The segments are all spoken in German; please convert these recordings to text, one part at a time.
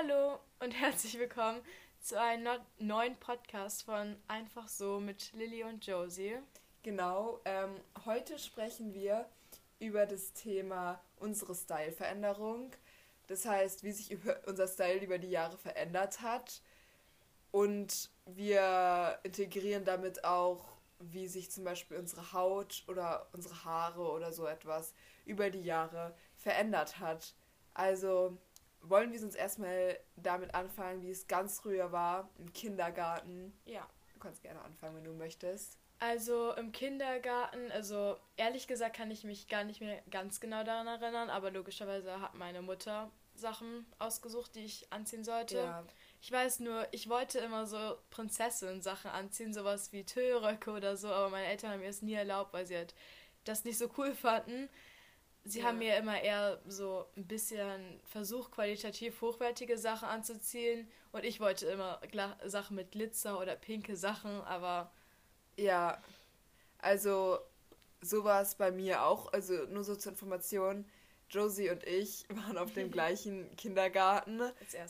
Hallo und herzlich willkommen zu einem neuen Podcast von Einfach so mit Lilly und Josie. Genau, ähm, heute sprechen wir über das Thema unsere Styleveränderung. Das heißt, wie sich unser Style über die Jahre verändert hat. Und wir integrieren damit auch, wie sich zum Beispiel unsere Haut oder unsere Haare oder so etwas über die Jahre verändert hat. Also wollen wir uns erstmal damit anfangen, wie es ganz früher war, im Kindergarten. Ja. Du kannst gerne anfangen, wenn du möchtest. Also im Kindergarten, also ehrlich gesagt kann ich mich gar nicht mehr ganz genau daran erinnern, aber logischerweise hat meine Mutter Sachen ausgesucht, die ich anziehen sollte. Ja. Ich weiß nur, ich wollte immer so Prinzessin-Sachen anziehen, sowas wie Tüllröcke oder so, aber meine Eltern haben mir das nie erlaubt, weil sie halt das nicht so cool fanden. Sie ja. haben mir immer eher so ein bisschen versucht, qualitativ hochwertige Sachen anzuziehen. Und ich wollte immer Sachen mit Glitzer oder pinke Sachen, aber. Ja, also sowas bei mir auch. Also nur so zur Information. Josie und ich waren auf dem gleichen Kindergarten.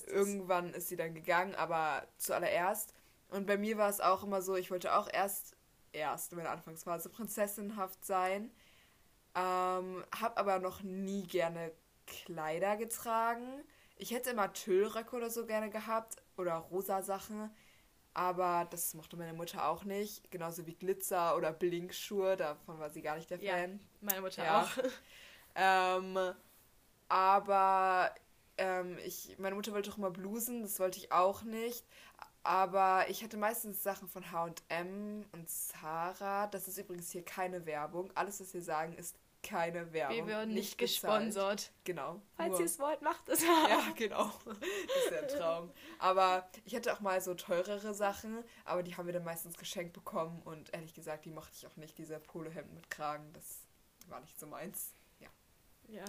Irgendwann ist sie dann gegangen, aber zuallererst. Und bei mir war es auch immer so, ich wollte auch erst, erst in meiner Anfangsphase prinzessinhaft sein. Ähm, hab aber noch nie gerne Kleider getragen. Ich hätte immer Tüllröcke oder so gerne gehabt oder rosa Sachen. Aber das mochte meine Mutter auch nicht. Genauso wie Glitzer oder Blinkschuhe. Davon war sie gar nicht der Fan. Ja, meine Mutter ja. auch. ähm, aber ähm, ich, meine Mutter wollte auch immer Blusen. Das wollte ich auch nicht. Aber ich hatte meistens Sachen von HM und Zara. Das ist übrigens hier keine Werbung. Alles, was wir sagen, ist keine Werbung. Wir werden nicht, nicht gesponsert. Genau. Falls ihr es wollt, macht es. ja, genau. Das ist ja ein Traum. Aber ich hatte auch mal so teurere Sachen, aber die haben wir dann meistens geschenkt bekommen und ehrlich gesagt, die mochte ich auch nicht, diese Polohemden mit Kragen. Das war nicht so meins. Ja. Ja.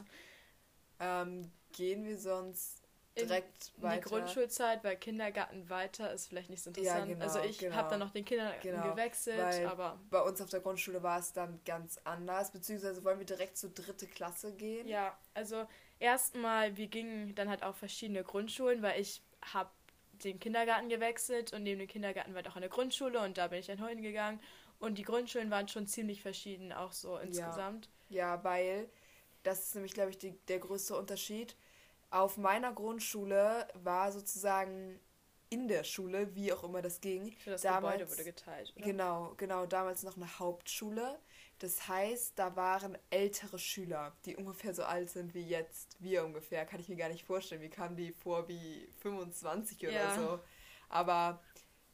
Ähm, gehen wir sonst direkt in weiter. die Grundschulzeit, weil Kindergarten weiter ist vielleicht nicht so interessant. Ja, genau, also ich genau. habe dann noch den Kindergarten genau, gewechselt, aber bei uns auf der Grundschule war es dann ganz anders, beziehungsweise wollen wir direkt zur dritte Klasse gehen? Ja, also erstmal, wir gingen dann halt auf verschiedene Grundschulen, weil ich habe den Kindergarten gewechselt und neben dem Kindergarten war auch eine Grundschule und da bin ich dann hingegangen und die Grundschulen waren schon ziemlich verschieden, auch so insgesamt. Ja, ja weil das ist nämlich, glaube ich, die, der größte Unterschied auf meiner Grundschule war sozusagen in der Schule, wie auch immer das ging. Das damals, Gebäude wurde geteilt. Oder? Genau, genau, damals noch eine Hauptschule. Das heißt, da waren ältere Schüler, die ungefähr so alt sind wie jetzt. Wir ungefähr, kann ich mir gar nicht vorstellen. Wie kamen die vor wie 25 oder ja. so? Aber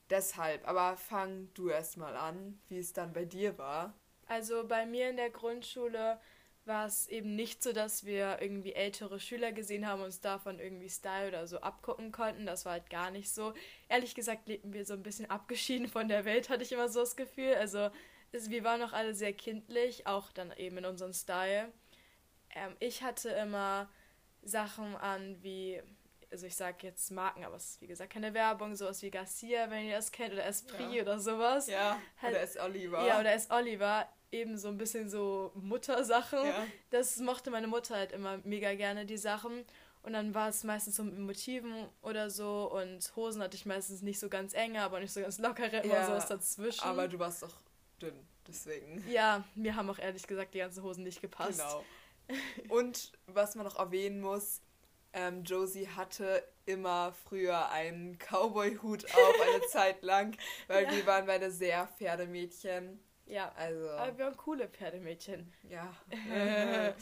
deshalb, aber fang du erst mal an, wie es dann bei dir war. Also bei mir in der Grundschule war es eben nicht so, dass wir irgendwie ältere Schüler gesehen haben und uns davon irgendwie Style oder so abgucken konnten. Das war halt gar nicht so. Ehrlich gesagt lebten wir so ein bisschen abgeschieden von der Welt, hatte ich immer so das Gefühl. Also es, wir waren auch alle sehr kindlich, auch dann eben in unserem Style. Ähm, ich hatte immer Sachen an wie, also ich sag jetzt Marken, aber es ist wie gesagt keine Werbung, sowas wie Garcia, wenn ihr das kennt, oder Esprit ja. oder sowas. Ja, halt, oder S. Oliver. Ja, oder S. Oliver eben so ein bisschen so Muttersachen. Ja. Das mochte meine Mutter halt immer mega gerne, die Sachen. Und dann war es meistens so mit Motiven oder so. Und Hosen hatte ich meistens nicht so ganz enge, aber nicht so ganz lockere, immer ja, sowas dazwischen. Aber du warst doch dünn, deswegen. Ja, mir haben auch ehrlich gesagt die ganzen Hosen nicht gepasst. Genau. Und was man noch erwähnen muss, ähm, Josie hatte immer früher einen Cowboy-Hut auf, eine Zeit lang, weil ja. wir waren beide sehr Pferdemädchen. Ja, also. Aber wir waren coole Pferdemädchen. Ja.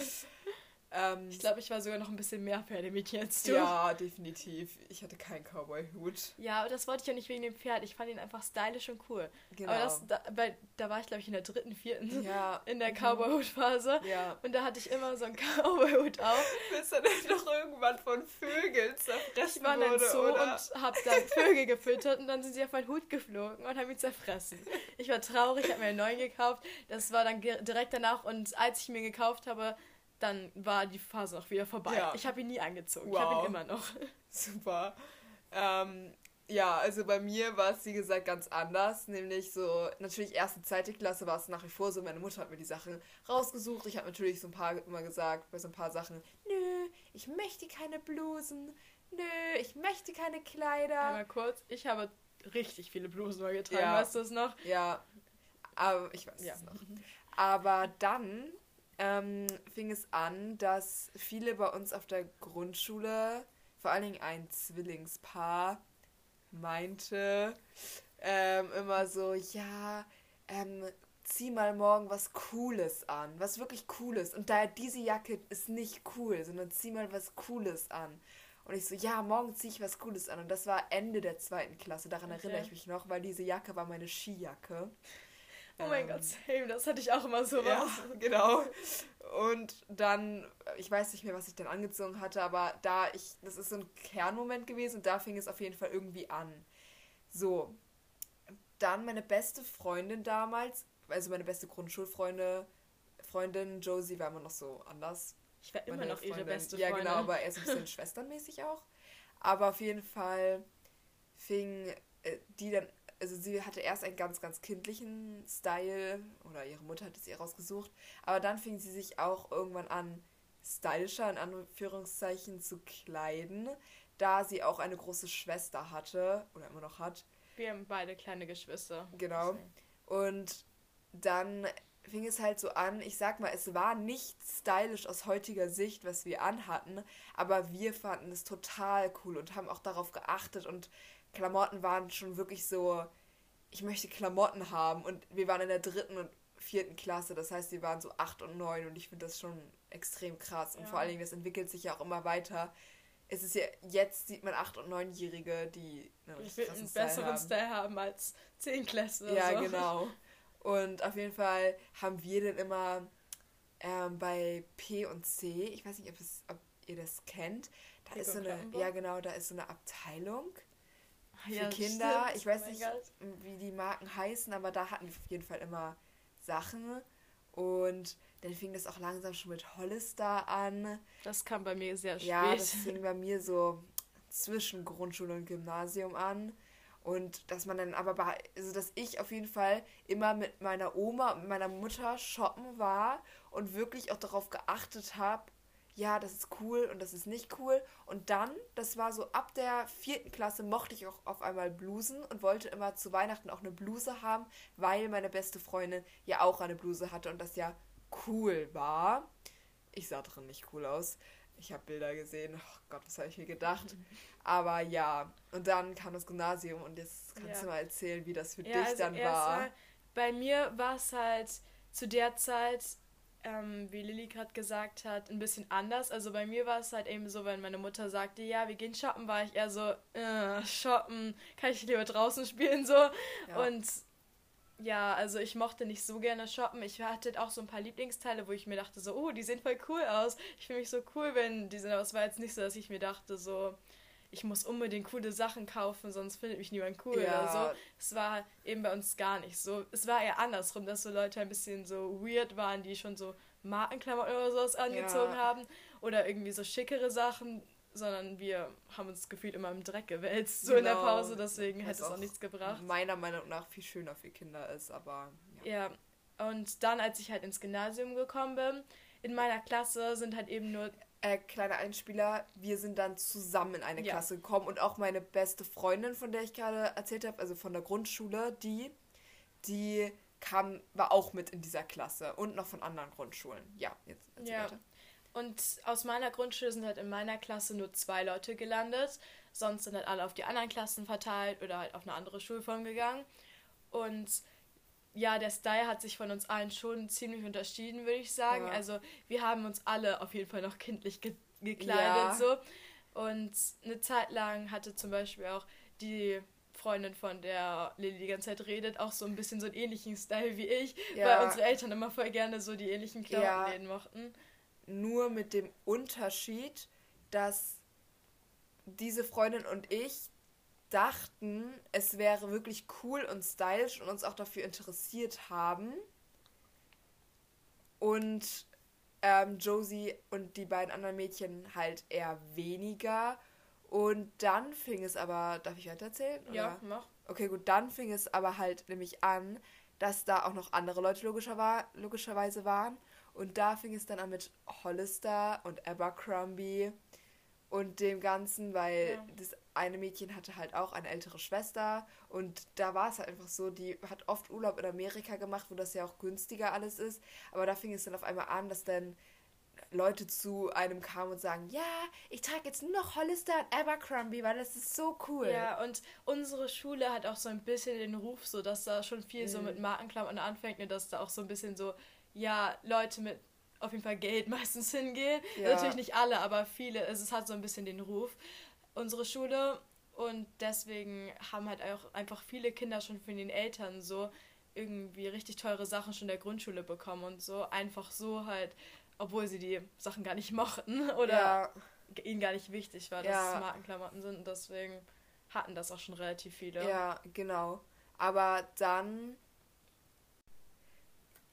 Ähm, ich glaube, ich war sogar noch ein bisschen mehr Pferdemädchen als du. Ja, definitiv. Ich hatte keinen Cowboy-Hut. Ja, aber das wollte ich ja nicht wegen dem Pferd. Ich fand ihn einfach stylisch und cool. Genau. Aber das, da, bei, da war ich, glaube ich, in der dritten, vierten. Ja. In der Cowboy-Hut-Phase. Ja. Und da hatte ich immer so einen Cowboy-Hut auf. Bis dann doch irgendwann von Vögeln zerfressen Ich war Zoo oder? und habe dann Vögel gefüttert und dann sind sie auf meinen Hut geflogen und haben ihn zerfressen. Ich war traurig, habe mir einen neuen gekauft. Das war dann direkt danach und als ich mir gekauft habe, dann war die Phase auch wieder vorbei. Ja. Ich habe ihn nie angezogen. Wow. Ich habe ihn immer noch. Super. Ähm, ja, also bei mir war es, wie gesagt, ganz anders. Nämlich so, natürlich erste, zweite Klasse war es nach wie vor so. Meine Mutter hat mir die Sachen rausgesucht. Ich habe natürlich so ein paar immer gesagt, bei so ein paar Sachen, nö, ich möchte keine Blusen. Nö, ich möchte keine Kleider. Einmal kurz, ich habe richtig viele Blusen mal getragen, ja. weißt du es noch? Ja, aber ich weiß ja. es noch. Aber dann ähm, fing es an, dass viele bei uns auf der Grundschule, vor allen Dingen ein Zwillingspaar, meinte ähm, immer so, ja, ähm, zieh mal morgen was Cooles an, was wirklich Cooles. Und da diese Jacke ist nicht cool, sondern zieh mal was Cooles an. Und ich so, ja, morgen ziehe ich was Cooles an. Und das war Ende der zweiten Klasse, daran okay. erinnere ich mich noch, weil diese Jacke war meine Skijacke. Oh mein ähm, Gott, same, das hatte ich auch immer so ja, genau. Und dann, ich weiß nicht mehr, was ich dann angezogen hatte, aber da ich, das ist so ein Kernmoment gewesen und da fing es auf jeden Fall irgendwie an. So, dann meine beste Freundin damals, also meine beste Grundschulfreundin, Freundin Josie war immer noch so anders. Ich war immer noch Freundin. ihre beste Freundin. Ja, genau, aber er ist ein bisschen schwesternmäßig auch. Aber auf jeden Fall fing äh, die dann also sie hatte erst einen ganz, ganz kindlichen Style oder ihre Mutter hat es ihr rausgesucht, aber dann fing sie sich auch irgendwann an, stylischer in Anführungszeichen zu kleiden, da sie auch eine große Schwester hatte oder immer noch hat. Wir haben beide kleine Geschwister. Genau. Und dann fing es halt so an, ich sag mal, es war nicht stylisch aus heutiger Sicht, was wir anhatten, aber wir fanden es total cool und haben auch darauf geachtet und Klamotten waren schon wirklich so, ich möchte Klamotten haben. Und wir waren in der dritten und vierten Klasse, das heißt, wir waren so acht und neun und ich finde das schon extrem krass. Und ja. vor allen Dingen, das entwickelt sich ja auch immer weiter. Es ist ja, jetzt sieht man acht- und neunjährige, die einen, einen besseren haben. Style haben als zehn Klasse. Ja, so. genau. Und auf jeden Fall haben wir dann immer ähm, bei P und C, ich weiß nicht, ob, es, ob ihr das kennt, da ist so eine, ja genau, da ist so eine Abteilung für ja, Kinder. Stimmt. Ich weiß oh nicht, Gott. wie die Marken heißen, aber da hatten wir auf jeden Fall immer Sachen. Und dann fing das auch langsam schon mit Hollister an. Das kam bei mir sehr spät. Ja, das fing bei mir so zwischen Grundschule und Gymnasium an. Und dass man dann aber, also dass ich auf jeden Fall immer mit meiner Oma und meiner Mutter shoppen war und wirklich auch darauf geachtet habe, ja, das ist cool und das ist nicht cool. Und dann, das war so ab der vierten Klasse, mochte ich auch auf einmal Blusen und wollte immer zu Weihnachten auch eine Bluse haben, weil meine beste Freundin ja auch eine Bluse hatte und das ja cool war. Ich sah drin nicht cool aus. Ich habe Bilder gesehen. Oh Gott, was habe ich mir gedacht? Aber ja, und dann kam das Gymnasium und jetzt kannst ja. du mal erzählen, wie das für ja, dich also dann war. Bei mir war es halt zu der Zeit ähm, wie Lilly gerade gesagt hat, ein bisschen anders. Also bei mir war es halt eben so, wenn meine Mutter sagte, ja, wir gehen shoppen, war ich eher so, äh, shoppen, kann ich lieber draußen spielen, so. Ja. Und ja, also ich mochte nicht so gerne shoppen. Ich hatte auch so ein paar Lieblingsteile, wo ich mir dachte, so, oh, die sehen voll cool aus. Ich fühle mich so cool, wenn die sind. Aber es war jetzt nicht so, dass ich mir dachte, so, ich muss unbedingt coole Sachen kaufen, sonst findet mich niemand cool ja. oder so. Es war eben bei uns gar nicht so. Es war eher andersrum, dass so Leute ein bisschen so weird waren, die schon so Markenklamotten oder sowas angezogen ja. haben oder irgendwie so schickere Sachen, sondern wir haben uns gefühlt immer im Dreck gewälzt, so genau. in der genau. Pause, deswegen hätte es auch, auch nichts gebracht. Meiner Meinung nach viel schöner für Kinder ist, aber. Ja. ja, und dann, als ich halt ins Gymnasium gekommen bin, in meiner Klasse sind halt eben nur äh, kleiner Einspieler, wir sind dann zusammen in eine ja. Klasse gekommen und auch meine beste Freundin, von der ich gerade erzählt habe, also von der Grundschule, die, die kam, war auch mit in dieser Klasse und noch von anderen Grundschulen. Ja, jetzt ja. weiter. Und aus meiner Grundschule sind halt in meiner Klasse nur zwei Leute gelandet. Sonst sind halt alle auf die anderen Klassen verteilt oder halt auf eine andere Schulform gegangen. Und ja, der Style hat sich von uns allen schon ziemlich unterschieden, würde ich sagen. Ja. Also wir haben uns alle auf jeden Fall noch kindlich ge gekleidet ja. so. Und eine Zeit lang hatte zum Beispiel auch die Freundin von der Lilly die ganze Zeit redet, auch so ein bisschen so einen ähnlichen Style wie ich, ja. weil unsere Eltern immer voll gerne so die ähnlichen Klamottenläden ja. mochten. Nur mit dem Unterschied, dass diese Freundin und ich dachten, es wäre wirklich cool und stylisch und uns auch dafür interessiert haben. Und ähm, Josie und die beiden anderen Mädchen halt eher weniger. Und dann fing es aber, darf ich weiter erzählen? Ja, mach. Okay, gut, dann fing es aber halt nämlich an, dass da auch noch andere Leute logischer war, logischerweise waren. Und da fing es dann an mit Hollister und Abercrombie und dem Ganzen, weil ja. das eine Mädchen hatte halt auch eine ältere Schwester und da war es halt einfach so, die hat oft Urlaub in Amerika gemacht, wo das ja auch günstiger alles ist, aber da fing es dann auf einmal an, dass dann Leute zu einem kamen und sagen, ja, ich trage jetzt nur noch Hollister und Abercrombie, weil das ist so cool. Ja, und unsere Schule hat auch so ein bisschen den Ruf, so dass da schon viel mhm. so mit Markenklammern anfängt, ne, dass da auch so ein bisschen so, ja, Leute mit auf jeden Fall Geld meistens hingehen. Ja. Natürlich nicht alle, aber viele. Es hat so ein bisschen den Ruf. Unsere Schule und deswegen haben halt auch einfach viele Kinder schon von den Eltern so irgendwie richtig teure Sachen schon in der Grundschule bekommen und so einfach so halt obwohl sie die Sachen gar nicht mochten oder ja. ihnen gar nicht wichtig war, dass ja. es Markenklamotten sind. Und deswegen hatten das auch schon relativ viele. Ja, genau. Aber dann.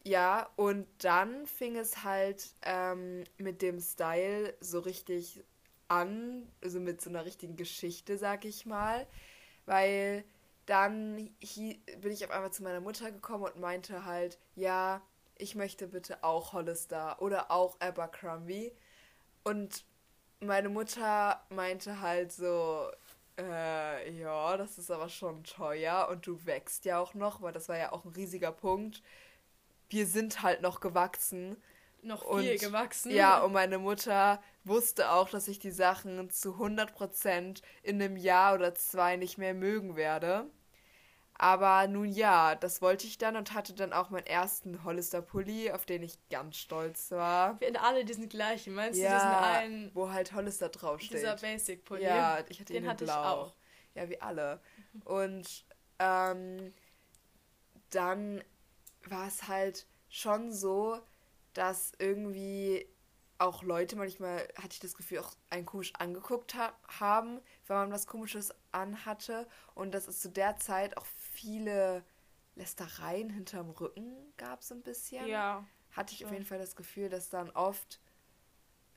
Ja, und dann fing es halt ähm, mit dem Style so richtig an, also mit so einer richtigen Geschichte, sag ich mal. Weil dann bin ich auf einmal zu meiner Mutter gekommen und meinte halt, ja, ich möchte bitte auch Hollister oder auch Abercrombie. Und meine Mutter meinte halt so, äh, ja, das ist aber schon teuer und du wächst ja auch noch, weil das war ja auch ein riesiger Punkt. Wir sind halt noch gewachsen. Noch viel und, gewachsen. Ja, und meine Mutter wusste auch, dass ich die Sachen zu 100% in einem Jahr oder zwei nicht mehr mögen werde. Aber nun ja, das wollte ich dann und hatte dann auch meinen ersten Hollister-Pulli, auf den ich ganz stolz war. Wir alle diesen gleichen, meinst ja, du diesen einen? Wo halt Hollister draufsteht. Dieser Basic-Pulli. Ja, ich hatte den hatte blau. ich auch. Ja, wie alle. Und ähm, dann war es halt schon so, dass irgendwie auch Leute manchmal, hatte ich das Gefühl, auch einen komisch angeguckt ha haben, wenn man was Komisches anhatte. Und dass es zu der Zeit auch viele Lästereien hinterm Rücken gab, so ein bisschen. Ja. Hatte ich auf jeden Fall das Gefühl, dass dann oft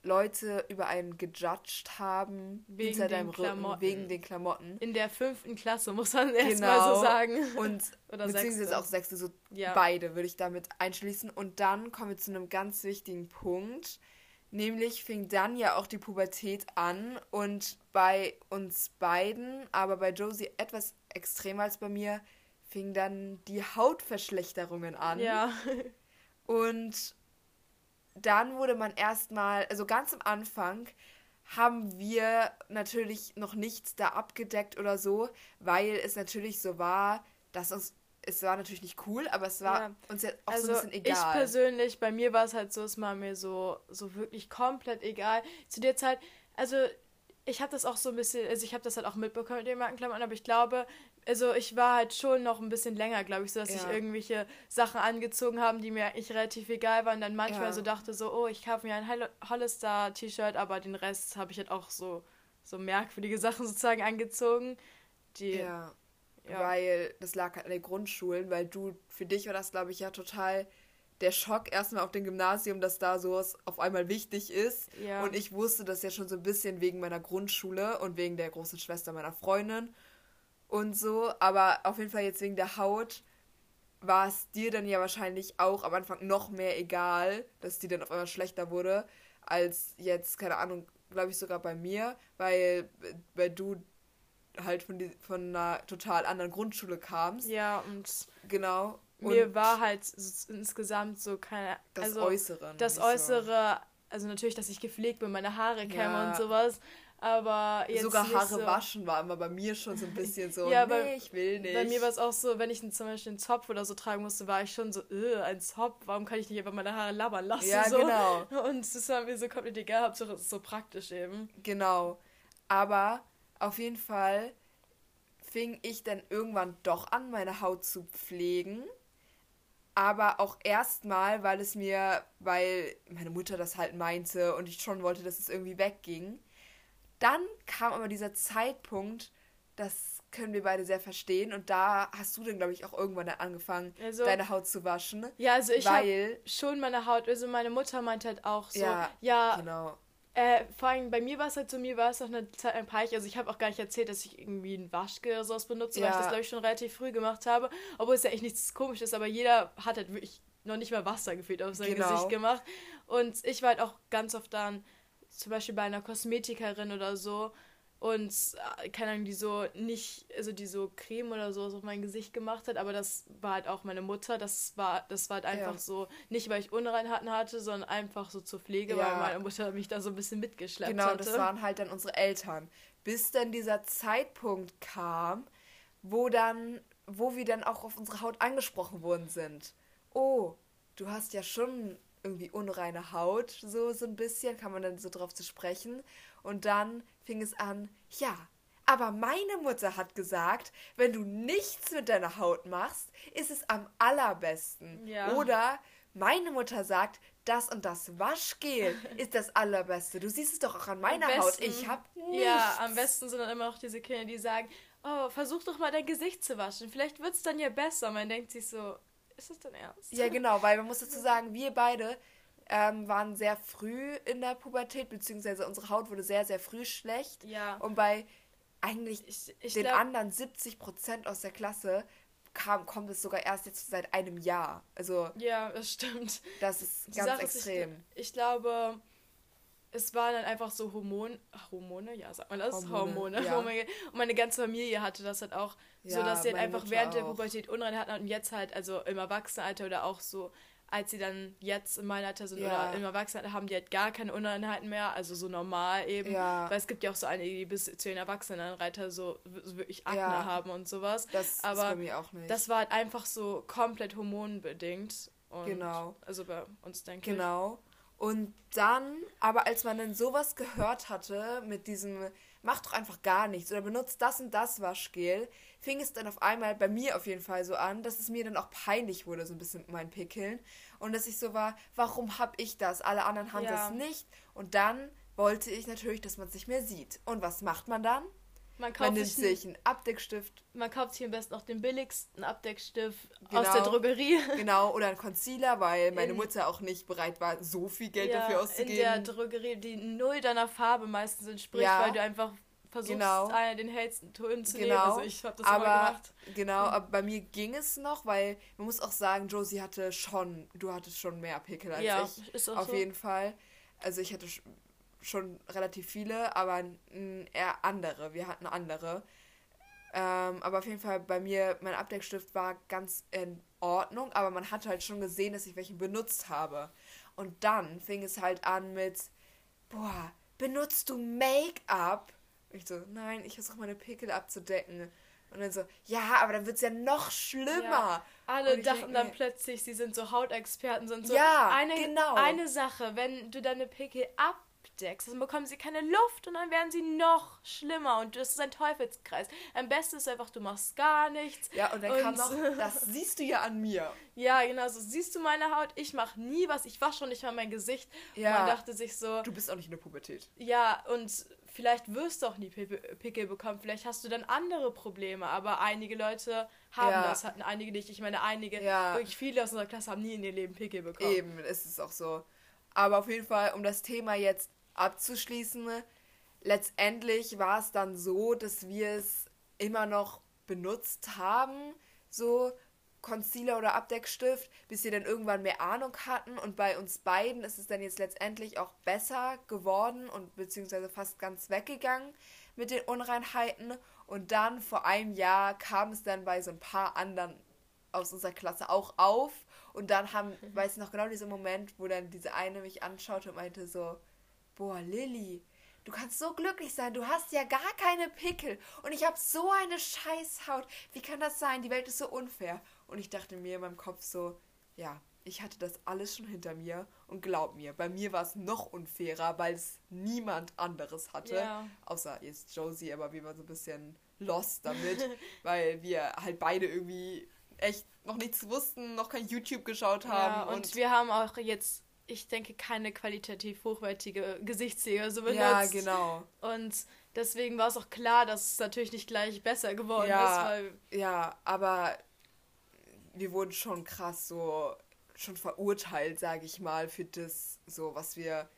Leute über einen gejudged haben wegen hinter deinem Rücken, wegen den Klamotten. In der fünften Klasse muss man erst genau. mal so sagen. Und Oder beziehungsweise sechste. auch sechste, so ja. beide würde ich damit einschließen. Und dann kommen wir zu einem ganz wichtigen Punkt. Nämlich fing dann ja auch die Pubertät an und bei uns beiden, aber bei Josie etwas extremer als bei mir, fing dann die Hautverschlechterungen an. Ja. Und dann wurde man erstmal, also ganz am Anfang, haben wir natürlich noch nichts da abgedeckt oder so, weil es natürlich so war, dass uns es war natürlich nicht cool, aber es war ja. uns ja auch also so ein bisschen egal. Ich persönlich, bei mir war es halt so, es war mir so, so wirklich komplett egal. Zu der Zeit, also ich habe das auch so ein bisschen, also ich habe das halt auch mitbekommen mit den Markenklamotten, aber ich glaube, also ich war halt schon noch ein bisschen länger, glaube ich, so dass ja. ich irgendwelche Sachen angezogen habe, die mir eigentlich relativ egal waren. Dann manchmal ja. so dachte so, oh, ich kaufe mir ein Hollister-T-Shirt, aber den Rest habe ich halt auch so, so merkwürdige Sachen sozusagen angezogen. Die, ja. Ja. Weil das lag halt an den Grundschulen, weil du, für dich war das, glaube ich, ja total der Schock erstmal auf dem Gymnasium, dass da sowas auf einmal wichtig ist. Ja. Und ich wusste das ja schon so ein bisschen wegen meiner Grundschule und wegen der großen Schwester meiner Freundin und so. Aber auf jeden Fall jetzt wegen der Haut war es dir dann ja wahrscheinlich auch am Anfang noch mehr egal, dass die dann auf einmal schlechter wurde, als jetzt, keine Ahnung, glaube ich sogar bei mir, weil, weil du halt von, die, von einer total anderen Grundschule kamst. Ja, und genau. Und mir war halt so insgesamt so keine. Das also Äußere. Das Äußere, also natürlich, dass ich gepflegt bin, meine Haare kämme ja. und sowas. Aber jetzt Sogar Haare so. waschen war immer bei mir schon so ein bisschen so, ja, nee, bei, ich will nicht. Bei mir war es auch so, wenn ich zum Beispiel einen Zopf oder so tragen musste, war ich schon so, ein Zopf, warum kann ich nicht einfach meine Haare labbern lassen? Ja, so. genau. Und das war mir so komplett egal, Hauptsache es ist so praktisch eben. Genau. Aber auf jeden Fall fing ich dann irgendwann doch an, meine Haut zu pflegen aber auch erstmal, weil es mir, weil meine Mutter das halt meinte und ich schon wollte, dass es irgendwie wegging. Dann kam aber dieser Zeitpunkt, das können wir beide sehr verstehen und da hast du dann, glaube ich, auch irgendwann dann angefangen, also, deine Haut zu waschen. Ja, also ich habe schon meine Haut, also meine Mutter meinte halt auch so, ja, ja genau. Äh, vor allem bei mir war es halt so, mir war es noch eine Zeit lang peinlich. Also ich habe auch gar nicht erzählt, dass ich irgendwie ein Waschgel oder sowas benutze, ja. weil ich das, glaube ich, schon relativ früh gemacht habe. Obwohl es ja echt nichts komisches ist, aber jeder hat halt wirklich noch nicht mal Wasser gefühlt auf sein genau. Gesicht gemacht. Und ich war halt auch ganz oft dann, zum Beispiel bei einer Kosmetikerin oder so, und äh, keine Ahnung, die so nicht, also die so Creme oder so auf mein Gesicht gemacht hat, aber das war halt auch meine Mutter. Das war, das war halt einfach ja. so, nicht weil ich Unreinheiten hatte, sondern einfach so zur Pflege, ja. weil meine Mutter mich da so ein bisschen mitgeschleppt genau, hatte. Genau, das waren halt dann unsere Eltern. Bis dann dieser Zeitpunkt kam, wo dann, wo wir dann auch auf unsere Haut angesprochen worden sind. Oh, du hast ja schon irgendwie unreine Haut, so, so ein bisschen, kann man dann so drauf zu sprechen. Und dann fing es an, ja, aber meine Mutter hat gesagt, wenn du nichts mit deiner Haut machst, ist es am allerbesten. Ja. Oder meine Mutter sagt, das und das Waschgel ist das allerbeste. Du siehst es doch auch an meiner besten, Haut. Ich hab nichts. Ja, am besten sind dann immer noch diese Kinder, die sagen, oh, versuch doch mal dein Gesicht zu waschen. Vielleicht wird es dann ja besser. Man denkt sich so, ist das denn ernst? Ja, genau, weil man muss dazu sagen, wir beide ähm, waren sehr früh in der Pubertät, beziehungsweise unsere Haut wurde sehr, sehr früh schlecht. Ja. Und bei eigentlich ich, ich den glaub, anderen 70 Prozent aus der Klasse kam, kommt es sogar erst jetzt seit einem Jahr. Also ja, das stimmt. Das ist Die ganz Sache extrem. Ist, ich, ich, glaube, es waren dann einfach so Hormon, Hormone, ja, sagt man das? Hormone. Hormone. Ja. Und meine ganze Familie hatte das halt auch, ja, so dass sie halt einfach Mutter während auch. der Pubertät Unrein hatten und jetzt halt, also im Erwachsenenalter oder auch so als sie dann jetzt in meinem Alter sind ja. oder im Erwachsenenalter haben die halt gar keine Unreinheiten mehr, also so normal eben. Ja. Weil es gibt ja auch so einige, die bis zu den Erwachsenenreiter so, so wirklich Akne ja. haben und sowas. Das Aber ist bei mir auch nicht. Das war halt einfach so komplett hormonbedingt. Und genau. Also bei uns denke ich. Genau. Und dann, aber als man dann sowas gehört hatte mit diesem, mach doch einfach gar nichts oder benutzt das und das Waschgel, fing es dann auf einmal bei mir auf jeden Fall so an, dass es mir dann auch peinlich wurde, so ein bisschen mit meinen Pickeln. Und dass ich so war, warum hab ich das? Alle anderen haben ja. das nicht. Und dann wollte ich natürlich, dass man es nicht mehr sieht. Und was macht man dann? Man, kauft man nimmt sich einen Abdeckstift. Man kauft sich am besten auch den billigsten Abdeckstift genau, aus der Drogerie. Genau, oder einen Concealer, weil meine in, Mutter auch nicht bereit war, so viel Geld ja, dafür auszugeben. In der Drogerie, die null deiner Farbe meistens entspricht, ja. weil du einfach versuchst, genau. einen, den hellsten Ton zu genau. nehmen. Also ich habe das aber, mal gemacht. Genau, aber bei mir ging es noch, weil man muss auch sagen, Josie hatte schon, du hattest schon mehr Pickel als ja, ich. Ist auch auf so. jeden Fall. Also ich hatte schon relativ viele, aber eher andere. Wir hatten andere. Ähm, aber auf jeden Fall bei mir, mein Abdeckstift war ganz in Ordnung, aber man hat halt schon gesehen, dass ich welchen benutzt habe. Und dann fing es halt an mit, boah, benutzt du Make-up? Ich so, nein, ich versuche meine Pickel abzudecken. Und dann so, ja, aber dann wird es ja noch schlimmer. Ja, alle dachten dann plötzlich, sie sind so Hautexperten, sind so ja, eine, genau. eine Sache, wenn du deine Pickel ab abdeckst, dann bekommen sie keine Luft und dann werden sie noch schlimmer und das ist ein Teufelskreis. Am besten ist einfach, du machst gar nichts. Ja, und dann und kam noch, das siehst du ja an mir. Ja, genau, so siehst du meine Haut, ich mache nie was, ich wasche schon nicht mal mein Gesicht. Ja. Und man dachte sich so... Du bist auch nicht in der Pubertät. Ja, und vielleicht wirst du auch nie Pickel bekommen, vielleicht hast du dann andere Probleme, aber einige Leute haben ja. das, hatten einige nicht. Ich meine, einige, ja. wirklich viele aus unserer Klasse haben nie in ihr Leben Pickel bekommen. Eben, es ist auch so. Aber auf jeden Fall, um das Thema jetzt abzuschließen, letztendlich war es dann so, dass wir es immer noch benutzt haben, so Concealer oder Abdeckstift, bis wir dann irgendwann mehr Ahnung hatten. Und bei uns beiden ist es dann jetzt letztendlich auch besser geworden und beziehungsweise fast ganz weggegangen mit den Unreinheiten. Und dann vor einem Jahr kam es dann bei so ein paar anderen aus unserer Klasse auch auf. Und dann haben, mhm. weiß ich noch genau diesen Moment, wo dann diese eine mich anschaute und meinte so, boah, Lilly, du kannst so glücklich sein, du hast ja gar keine Pickel und ich habe so eine Scheißhaut. Wie kann das sein? Die Welt ist so unfair. Und ich dachte mir in meinem Kopf so, ja, ich hatte das alles schon hinter mir und glaub mir, bei mir war es noch unfairer, weil es niemand anderes hatte, ja. außer jetzt Josie, aber wir waren so ein bisschen lost damit, weil wir halt beide irgendwie echt noch nichts wussten, noch kein YouTube geschaut haben. Ja, und, und wir haben auch jetzt ich denke, keine qualitativ hochwertige Gesichtspflege so benutzt. Ja, genau. Und deswegen war es auch klar, dass es natürlich nicht gleich besser geworden ja, ist. Weil ja, aber wir wurden schon krass so schon verurteilt, sage ich mal, für das, so was wir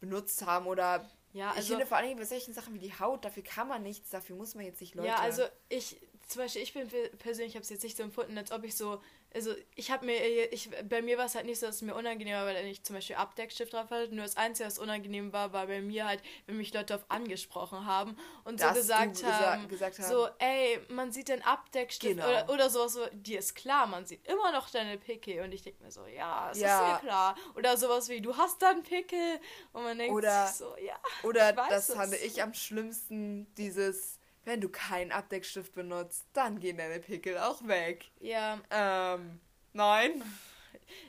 benutzt haben oder ja, also, ich finde vor allem bei solchen Sachen wie die Haut, dafür kann man nichts, dafür muss man jetzt nicht Leute. Ja, also ich zum Beispiel, ich bin persönlich, habe es jetzt nicht so empfunden, als ob ich so also ich habe mir, ich, bei mir war es halt nicht so, dass es mir unangenehm war, weil ich zum Beispiel Abdeckstift drauf hatte. Nur das Einzige, was unangenehm war, war bei mir halt, wenn mich Leute auf angesprochen haben und das so gesagt haben, gesagt haben, so, ey, man sieht den Abdeckstift genau. oder, oder sowas so, dir ist klar, man sieht immer noch deine Pickel. Und ich denke mir so, ja, es ja. ist mir klar. Oder sowas wie, du hast da einen Pickel. Und man denkt oder, sich so, ja. Oder das es. fand ich am schlimmsten, dieses wenn du keinen Abdeckstift benutzt, dann gehen deine Pickel auch weg. Ja. Ähm, nein.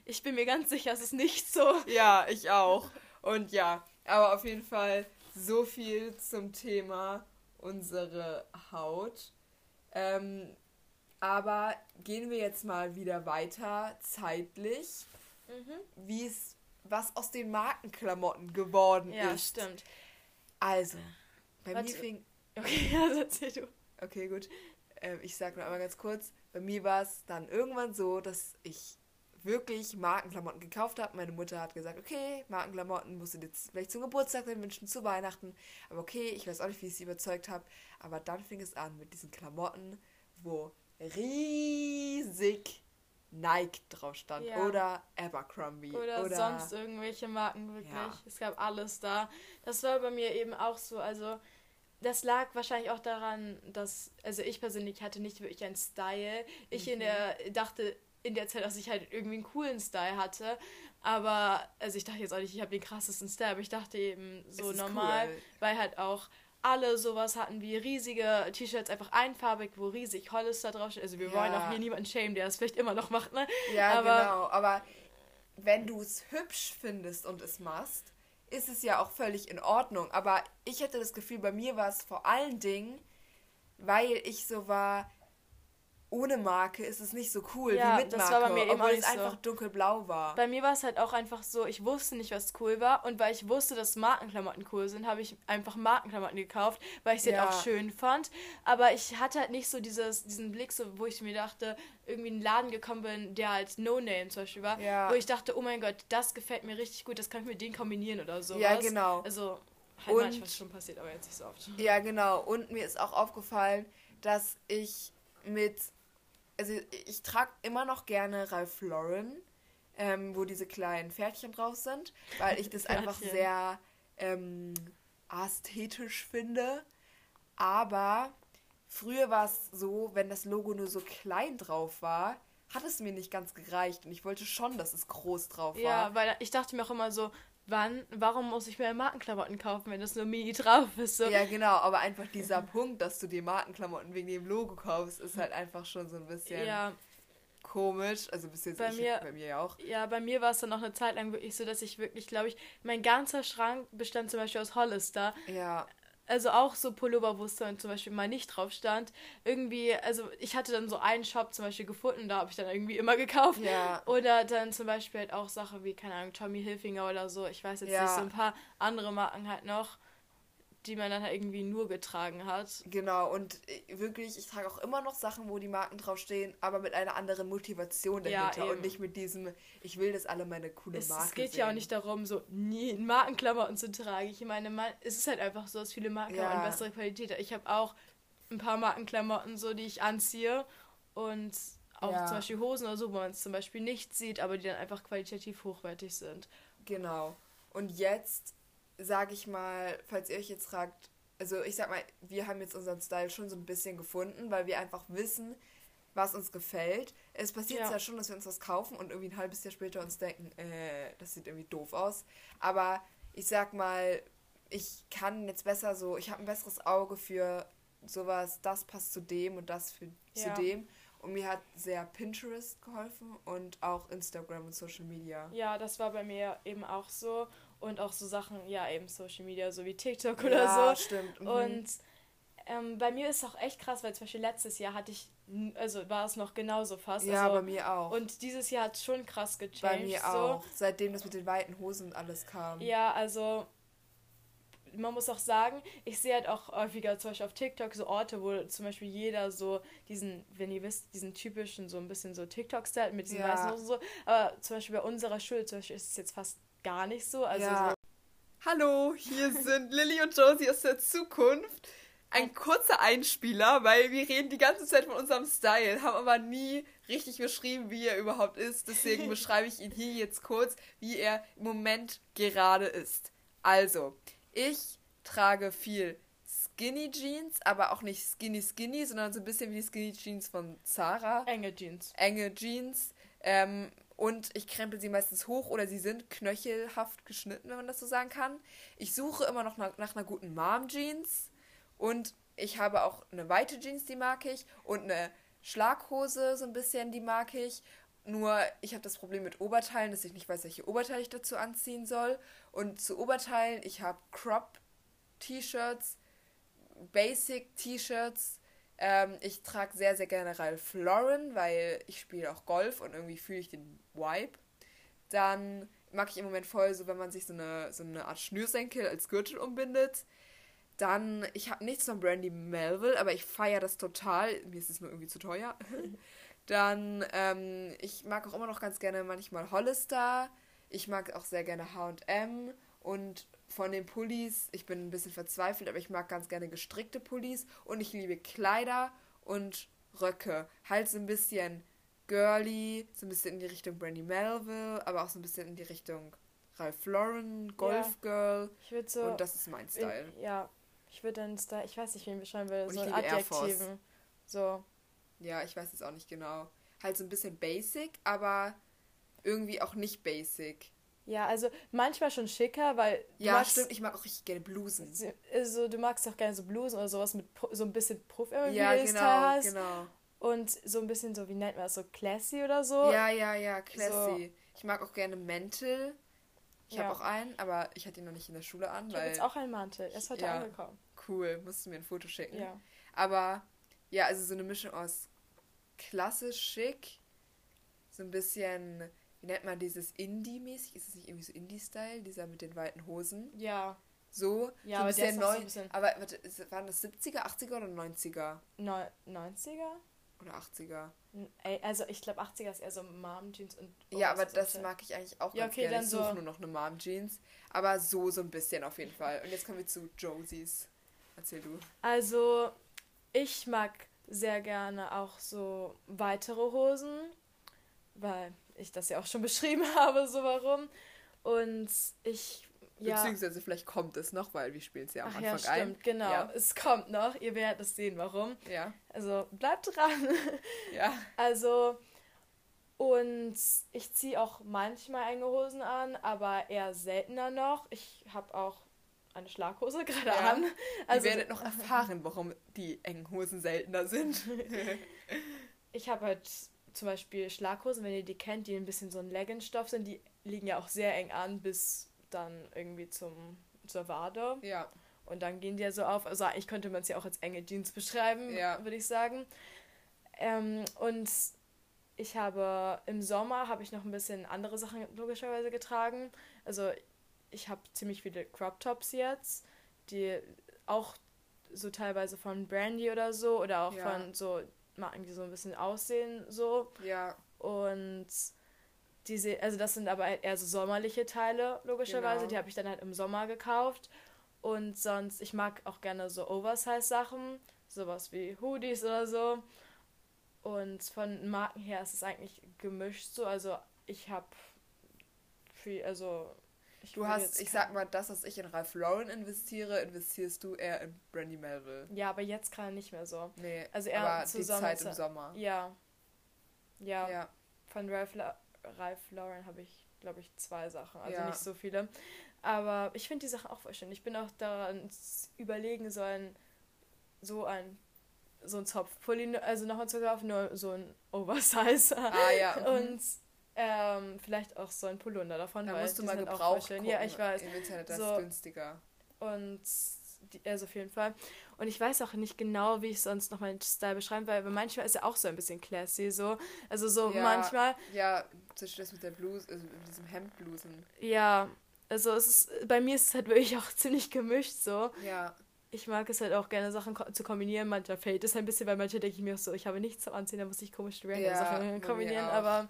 Ich bin mir ganz sicher, es ist nicht so. Ja, ich auch. Und ja, aber auf jeden Fall so viel zum Thema unsere Haut. Ähm, aber gehen wir jetzt mal wieder weiter zeitlich, mhm. wie es was aus den Markenklamotten geworden ja, ist. Ja, stimmt. Also, bei Warte. mir fing Okay, also erzähl du. Okay, gut. Ähm, ich sag nur einmal ganz kurz. Bei mir war es dann irgendwann so, dass ich wirklich Markenklamotten gekauft habe. Meine Mutter hat gesagt, okay, Markenklamotten musst du dir jetzt vielleicht zum Geburtstag wünschen, zu Weihnachten. Aber okay, ich weiß auch nicht, wie ich sie überzeugt habe. Aber dann fing es an mit diesen Klamotten, wo riesig Nike drauf stand ja. oder Abercrombie oder, oder, sonst irgendwelche Marken wirklich. Ja. Es gab alles da. Das war bei mir eben auch so. Also das lag wahrscheinlich auch daran, dass, also ich persönlich hatte nicht wirklich einen Style. Ich mhm. in der, dachte in der Zeit, dass ich halt irgendwie einen coolen Style hatte. Aber, also ich dachte jetzt auch nicht, ich habe den krassesten Style, aber ich dachte eben so normal, cool. weil halt auch alle sowas hatten wie riesige T-Shirts, einfach einfarbig, wo riesig Hollister draufsteht. Also wir ja. wollen auch hier niemanden schämen, der das vielleicht immer noch macht, ne? Ja, aber, genau. Aber wenn du es hübsch findest und es machst, ist es ja auch völlig in Ordnung. Aber ich hätte das Gefühl, bei mir war es vor allen Dingen, weil ich so war, ohne Marke ist es nicht so cool ja, wie mit das Marke, war bei mir obwohl es einfach dunkelblau war. Bei mir war es halt auch einfach so, ich wusste nicht, was cool war und weil ich wusste, dass Markenklamotten cool sind, habe ich einfach Markenklamotten gekauft, weil ich sie ja. halt auch schön fand, aber ich hatte halt nicht so dieses, diesen Blick, so, wo ich mir dachte, irgendwie in einen Laden gekommen bin, der halt No-Name zum Beispiel war, ja. wo ich dachte, oh mein Gott, das gefällt mir richtig gut, das kann ich mit denen kombinieren oder so. Ja, genau. Also halt und, manchmal schon passiert, aber jetzt nicht so oft. Ja, genau. Und mir ist auch aufgefallen, dass ich mit also ich trage immer noch gerne Ralph Lauren, ähm, wo diese kleinen Pferdchen drauf sind, weil ich das einfach sehr ähm, ästhetisch finde. Aber früher war es so, wenn das Logo nur so klein drauf war, hat es mir nicht ganz gereicht und ich wollte schon, dass es groß drauf war. Ja, weil ich dachte mir auch immer so, wann, warum muss ich mir Markenklamotten kaufen, wenn das nur Mini drauf ist? So. Ja, genau, aber einfach dieser Punkt, dass du dir Markenklamotten wegen dem Logo kaufst, ist halt einfach schon so ein bisschen ja. komisch. Also bis jetzt bei, ich, mir, bei mir ja auch. Ja, bei mir war es dann noch eine Zeit lang wirklich so, dass ich wirklich, glaube ich, mein ganzer Schrank bestand zum Beispiel aus Hollister. Ja also auch so Pullover, wo es dann zum Beispiel mal nicht drauf stand. Irgendwie, also ich hatte dann so einen Shop zum Beispiel gefunden, da habe ich dann irgendwie immer gekauft. Ja. Oder dann zum Beispiel halt auch Sachen wie, keine Ahnung, Tommy Hilfinger oder so. Ich weiß jetzt ja. nicht, so ein paar andere Marken halt noch die man dann halt irgendwie nur getragen hat. Genau, und äh, wirklich, ich trage auch immer noch Sachen, wo die Marken draufstehen, aber mit einer anderen Motivation dahinter ja, und nicht mit diesem, ich will, dass alle meine coole es, Marke Es geht sehen. ja auch nicht darum, so nie Markenklamotten zu tragen. Ich meine, man, es ist halt einfach so, dass viele Markenklamotten ja. bessere Qualität Ich habe auch ein paar Markenklamotten, so, die ich anziehe und auch ja. zum Beispiel Hosen oder so, wo man es zum Beispiel nicht sieht, aber die dann einfach qualitativ hochwertig sind. Genau. Und jetzt sage ich mal, falls ihr euch jetzt fragt, also ich sag mal, wir haben jetzt unseren Style schon so ein bisschen gefunden, weil wir einfach wissen, was uns gefällt. Es passiert ja. ja schon, dass wir uns was kaufen und irgendwie ein halbes Jahr später uns denken, äh, das sieht irgendwie doof aus. Aber ich sag mal, ich kann jetzt besser so, ich habe ein besseres Auge für sowas, das passt zu dem und das für, ja. zu dem. Und mir hat sehr Pinterest geholfen und auch Instagram und Social Media. Ja, das war bei mir eben auch so und auch so Sachen, ja, eben Social Media, so wie TikTok oder ja, so. Stimmt. Mhm. Und ähm, bei mir ist es auch echt krass, weil zum Beispiel letztes Jahr hatte ich, also war es noch genauso fast. Ja, also, bei mir auch. Und dieses Jahr hat es schon krass gechanged. Bei mir auch, seitdem das mit den weiten Hosen und alles kam. Ja, also man muss auch sagen, ich sehe halt auch häufiger zum Beispiel auf TikTok so Orte, wo zum Beispiel jeder so diesen, wenn ihr wisst, diesen typischen so ein bisschen so TikTok-Style mit diesen ja. weißen Hosen so. Aber zum Beispiel bei unserer Schule zum Beispiel ist es jetzt fast gar nicht so. Also ja. so Hallo, hier sind Lilly und Josie aus der Zukunft. ein kurzer Einspieler, weil wir reden die ganze Zeit von unserem Style, haben aber nie richtig beschrieben, wie er überhaupt ist. Deswegen beschreibe ich ihn hier jetzt kurz, wie er im Moment gerade ist. Also, ich trage viel Skinny Jeans, aber auch nicht Skinny Skinny, sondern so ein bisschen wie die Skinny Jeans von Zara. Enge Jeans. Enge Jeans. Ähm, und ich krempel sie meistens hoch oder sie sind knöchelhaft geschnitten, wenn man das so sagen kann. Ich suche immer noch nach, nach einer guten Mom-Jeans und ich habe auch eine weite Jeans, die mag ich und eine Schlaghose so ein bisschen, die mag ich. Nur ich habe das Problem mit Oberteilen, dass ich nicht weiß, welche Oberteile ich dazu anziehen soll. Und zu Oberteilen, ich habe Crop-T-Shirts, Basic-T-Shirts. Ähm, ich trage sehr, sehr gerne Ralph Lauren, weil ich spiele auch Golf und irgendwie fühle ich den Vibe. Dann mag ich im Moment voll so, wenn man sich so eine, so eine Art Schnürsenkel als Gürtel umbindet. Dann, ich habe nichts von Brandy Melville, aber ich feiere das total. Mir ist es nur irgendwie zu teuer. Dann, ähm, ich mag auch immer noch ganz gerne manchmal Hollister. Ich mag auch sehr gerne HM. Und von den Pullis, ich bin ein bisschen verzweifelt, aber ich mag ganz gerne gestrickte Pullis. Und ich liebe Kleider und Röcke. Halt so ein bisschen girly, so ein bisschen in die Richtung Brandy Melville, aber auch so ein bisschen in die Richtung Ralph Lauren, Golf ja, Girl. Ich würde so. Und das ist mein Style. In, ja, ich würde dann Style, ich weiß nicht, wen beschreiben will, und so ein Adjektiven. So. Ja, ich weiß es auch nicht genau. Halt so ein bisschen basic, aber irgendwie auch nicht basic. Ja, also manchmal schon schicker, weil. Ja, magst, stimmt, ich mag auch richtig gerne Blusen. Also, du magst auch gerne so Blusen oder sowas mit so ein bisschen Puff irgendwie, ja, genau, hast. genau. Und so ein bisschen so, wie nennt man das, so classy oder so. Ja, ja, ja, classy. So. Ich mag auch gerne Mäntel. Ich ja. habe auch einen, aber ich hatte ihn noch nicht in der Schule an. Ich habe jetzt auch einen Mantel. Er ist heute ja, angekommen. Cool, musst du mir ein Foto schicken. Ja. Aber ja, also so eine Mischung aus klassisch schick, so ein bisschen, wie nennt man dieses Indie-mäßig? Ist es nicht irgendwie so Indie-Style, dieser mit den weiten Hosen? Ja. So, ja, so ein bisschen neu. So aber warte, waren das 70er, 80er oder 90er? Neu 90er? Oder 80er. Also ich glaube 80er ist eher so Mom-Jeans und. Ja, aber das mag ich eigentlich auch ja, ganz okay, gerne. Ich suche nur noch eine Mom-Jeans. Aber so, so ein bisschen auf jeden Fall. Und jetzt kommen wir zu Josies. Erzähl du. Also, ich mag sehr gerne auch so weitere Hosen, weil ich das ja auch schon beschrieben habe, so warum. Und ich ja. Beziehungsweise vielleicht kommt es noch, weil wir spielen es ja am Ach, Anfang ja, stimmt, ein. Genau, ja. es kommt noch. Ihr werdet es sehen, warum. Ja. Also bleibt dran. Ja. Also und ich ziehe auch manchmal enge Hosen an, aber eher seltener noch. Ich habe auch eine Schlaghose gerade ja. an. Also Ihr werdet noch erfahren, warum die engen Hosen seltener sind. ich habe halt zum Beispiel Schlaghosen, wenn ihr die kennt, die ein bisschen so ein Leggingstoff sind, die liegen ja auch sehr eng an bis dann irgendwie zum, zur Wade. Ja. Und dann gehen die ja so auf. Also eigentlich könnte man es ja auch als enge Jeans beschreiben, ja. würde ich sagen. Ähm, und ich habe im Sommer habe ich noch ein bisschen andere Sachen logischerweise getragen. Also ich habe ziemlich viele Crop Tops jetzt, die auch so teilweise von Brandy oder so oder auch ja. von so Marken, die so ein bisschen aussehen so. Ja. Und diese, also das sind aber eher so sommerliche Teile, logischerweise. Genau. Die habe ich dann halt im Sommer gekauft. Und sonst, ich mag auch gerne so Oversize-Sachen, sowas wie Hoodies oder so. Und von Marken her ist es eigentlich gemischt so. Also ich habe viel, also ich du hast, ich sag mal, das, was ich in Ralph Lauren investiere, investierst du eher in Brandy Melville. Ja, aber jetzt gerade nicht mehr so. Nee, also eher aber die Zeit im Sommer. Ja. Ja. ja. Von Ralph, La Ralph Lauren habe ich, glaube ich, zwei Sachen, also ja. nicht so viele. Aber ich finde die Sachen auch voll schön. Ich bin auch daran überlegen, so ein, so ein, so ein Zopfpulli, also nochmal zu kaufen, nur so ein Oversize. Ah ja. Mhm. Und ähm, vielleicht auch so ein Polunder davon. Da musst du mal gebraucht gucken. Ja, ich weiß. Im Internet das so, günstiger. Und also auf jeden Fall. Und ich weiß auch nicht genau, wie ich sonst noch meinen Style beschreiben, weil manchmal ist er auch so ein bisschen classy, so. Also so ja, manchmal. Ja, zum Beispiel das mit der Bluse, also mit diesem Hemdblusen. Ja, also es ist, bei mir ist es halt wirklich auch ziemlich gemischt, so. Ja. Ich mag es halt auch gerne, Sachen ko zu kombinieren. Manchmal fällt es ein bisschen, weil manchmal denke ich mir auch so, ich habe nichts zum Anziehen, da muss ich komische random ja, Sachen kombinieren, aber.